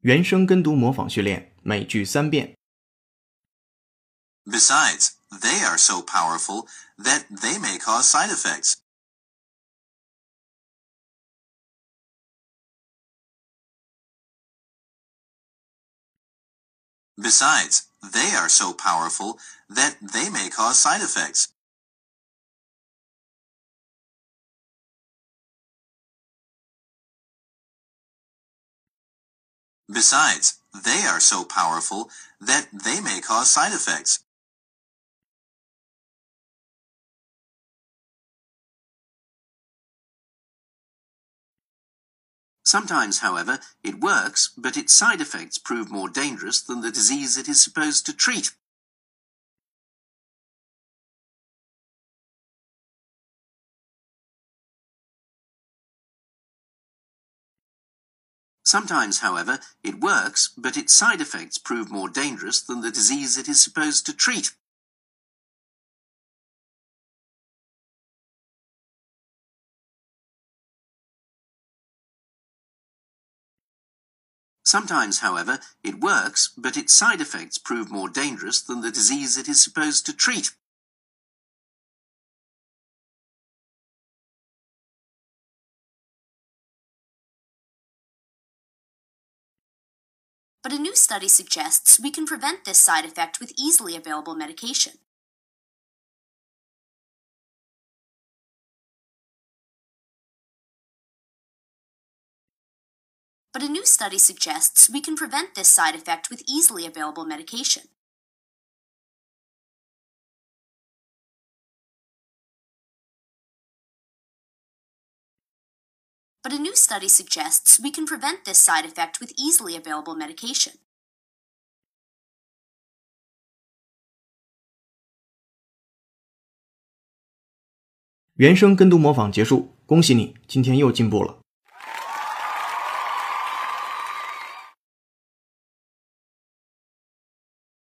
原声跟读模仿训练，每句三遍。 Besides, they are so powerful that they may cause side effects. Besides, they are so powerful that they may cause side effects. Besides, they are so powerful that they may cause side effects. Sometimes, however, it works, but its side effects prove more dangerous than the disease it is supposed to treat. Sometimes, however, it works, but its side effects prove more dangerous than the disease it is supposed to treat. Sometimes, however, it works, but its side effects prove more dangerous than the disease it is supposed to treat. But a new study suggests we can prevent this side effect with easily available medication. But a new study suggests we can prevent this side effect with easily available medication. But a new study suggests we can prevent this side effect with easily available medication. 原声跟读模仿结束，恭喜你，今天又进步了。